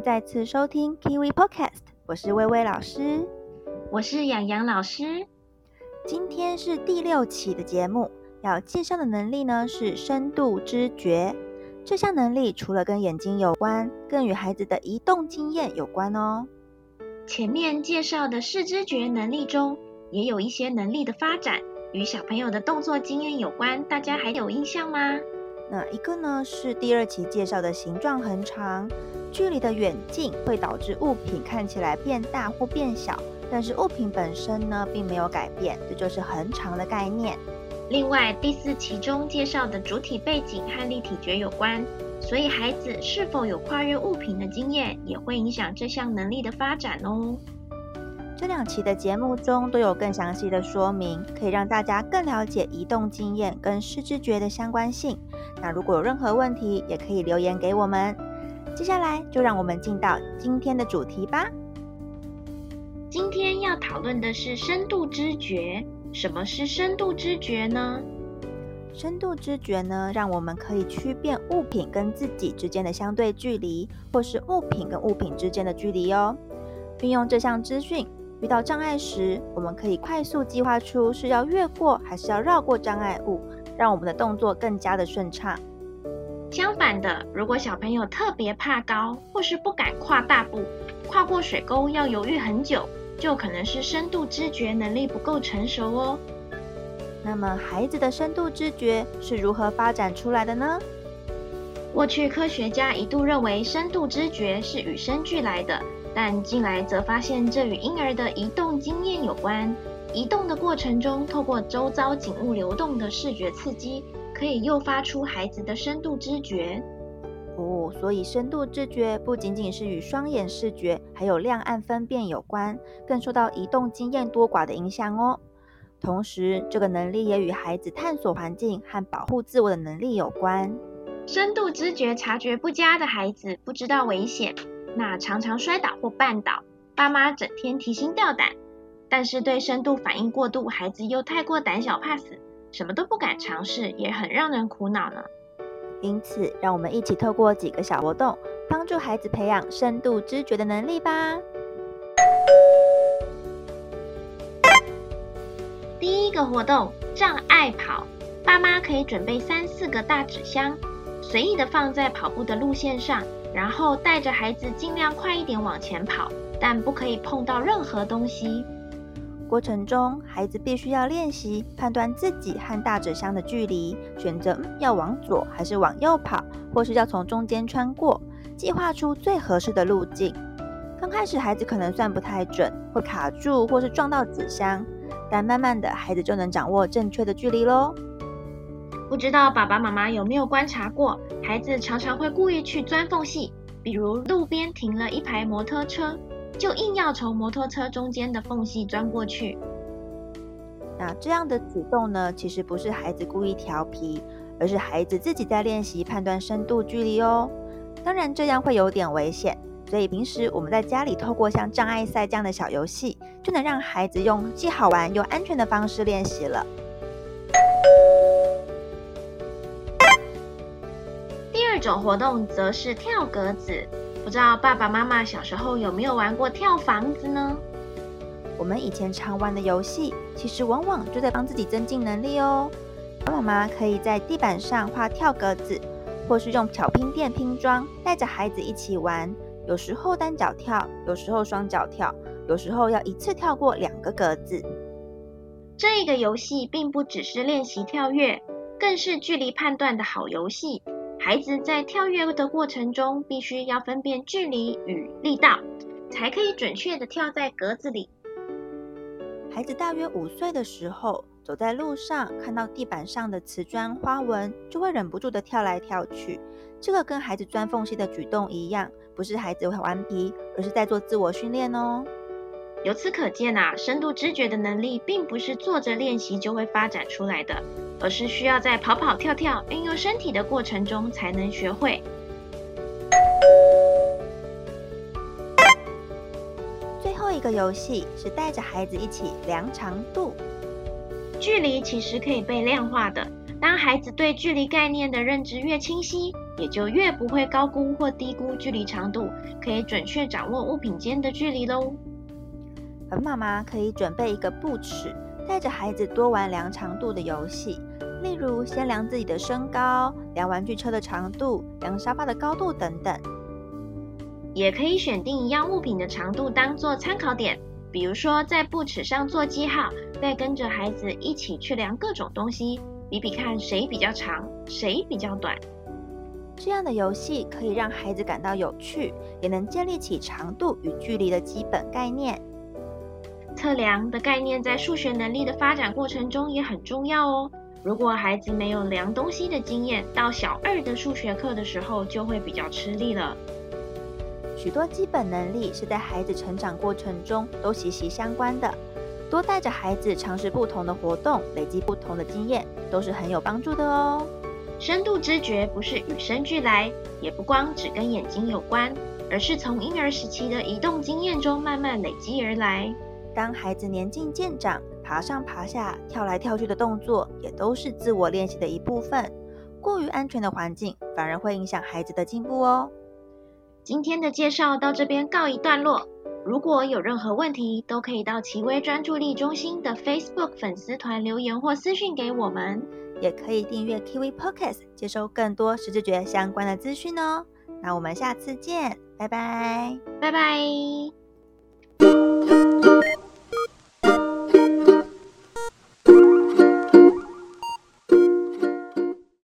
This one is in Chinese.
迎再次收听 Kiwi Podcast，我是薇薇老师，我是养洋老师。今天是第六期的节目，要介绍的能力呢是深度知觉。这项能力除了跟眼睛有关，更与孩子的移动经验有关哦。前面介绍的视知觉能力中，也有一些能力的发展与小朋友的动作经验有关，大家还有印象吗？那一个呢是第二期介绍的形状恒长，距离的远近会导致物品看起来变大或变小，但是物品本身呢并没有改变，这就是恒长的概念。另外第四期中介绍的主体背景和立体觉有关，所以孩子是否有跨越物品的经验，也会影响这项能力的发展哦。这两期的节目中都有更详细的说明，可以让大家更了解移动经验跟视知觉的相关性。那如果有任何问题，也可以留言给我们。接下来就让我们进到今天的主题吧。今天要讨论的是深度知觉。什么是深度知觉呢？深度知觉呢，让我们可以区辨物品跟自己之间的相对距离，或是物品跟物品之间的距离哦。运用这项资讯。遇到障碍时，我们可以快速计划出是要越过还是要绕过障碍物，让我们的动作更加的顺畅。相反的，如果小朋友特别怕高，或是不敢跨大步，跨过水沟要犹豫很久，就可能是深度知觉能力不够成熟哦。那么，孩子的深度知觉是如何发展出来的呢？过去科学家一度认为深度知觉是与生俱来的。但近来则发现，这与婴儿的移动经验有关。移动的过程中，透过周遭景物流动的视觉刺激，可以诱发出孩子的深度知觉。哦，所以深度知觉不仅仅是与双眼视觉，还有亮暗分辨有关，更受到移动经验多寡的影响哦。同时，这个能力也与孩子探索环境和保护自我的能力有关。深度知觉察觉不佳的孩子，不知道危险。那常常摔倒或绊倒，爸妈整天提心吊胆，但是对深度反应过度，孩子又太过胆小怕死，什么都不敢尝试，也很让人苦恼呢。因此，让我们一起透过几个小活动，帮助孩子培养深度知觉的能力吧。第一个活动，障碍跑，爸妈可以准备三四个大纸箱，随意的放在跑步的路线上。然后带着孩子尽量快一点往前跑，但不可以碰到任何东西。过程中，孩子必须要练习判断自己和大纸箱的距离，选择要往左还是往右跑，或是要从中间穿过，计划出最合适的路径。刚开始，孩子可能算不太准，会卡住或是撞到纸箱，但慢慢的，孩子就能掌握正确的距离喽。不知道爸爸妈妈有没有观察过，孩子常常会故意去钻缝隙，比如路边停了一排摩托车，就硬要从摩托车中间的缝隙钻过去。那这样的举动呢，其实不是孩子故意调皮，而是孩子自己在练习判断深度距离哦。当然这样会有点危险，所以平时我们在家里透过像障碍赛这样的小游戏，就能让孩子用既好玩又安全的方式练习了。种活动则是跳格子，不知道爸爸妈妈小时候有没有玩过跳房子呢？我们以前常玩的游戏，其实往往就在帮自己增进能力哦。爸爸妈妈可以在地板上画跳格子，或是用巧拼垫拼装，带着孩子一起玩。有时候单脚跳，有时候双脚跳，有时候要一次跳过两个格子。这个游戏并不只是练习跳跃，更是距离判断的好游戏。孩子在跳跃的过程中，必须要分辨距离与力道，才可以准确地跳在格子里。孩子大约五岁的时候，走在路上看到地板上的瓷砖花纹，就会忍不住地跳来跳去。这个跟孩子钻缝隙的举动一样，不是孩子会顽皮，而是在做自我训练哦。由此可见啊，深度知觉的能力并不是坐着练习就会发展出来的，而是需要在跑跑跳跳、运用身体的过程中才能学会。最后一个游戏是带着孩子一起量长度。距离其实可以被量化的，当孩子对距离概念的认知越清晰，也就越不会高估或低估距离长度，可以准确掌握物品间的距离喽。而妈妈可以准备一个布尺，带着孩子多玩量长度的游戏，例如先量自己的身高、量玩具车的长度、量沙发的高度等等。也可以选定一样物品的长度当做参考点，比如说在布尺上做记号，再跟着孩子一起去量各种东西，比比看谁比较长，谁比较短。这样的游戏可以让孩子感到有趣，也能建立起长度与距离的基本概念。测量的概念在数学能力的发展过程中也很重要哦。如果孩子没有量东西的经验，到小二的数学课的时候就会比较吃力了。许多基本能力是在孩子成长过程中都息息相关的。多带着孩子尝试不同的活动，累积不同的经验，都是很有帮助的哦。深度知觉不是与生俱来，也不光只跟眼睛有关，而是从婴儿时期的移动经验中慢慢累积而来。当孩子年纪渐长，爬上爬下、跳来跳去的动作，也都是自我练习的一部分。过于安全的环境，反而会影响孩子的进步哦。今天的介绍到这边告一段落。如果有任何问题，都可以到奇威专注力中心的 Facebook 粉丝团留言或私讯给我们，也可以订阅 Kiwi Podcast，接收更多十字诀相关的资讯哦。那我们下次见，拜拜，拜拜。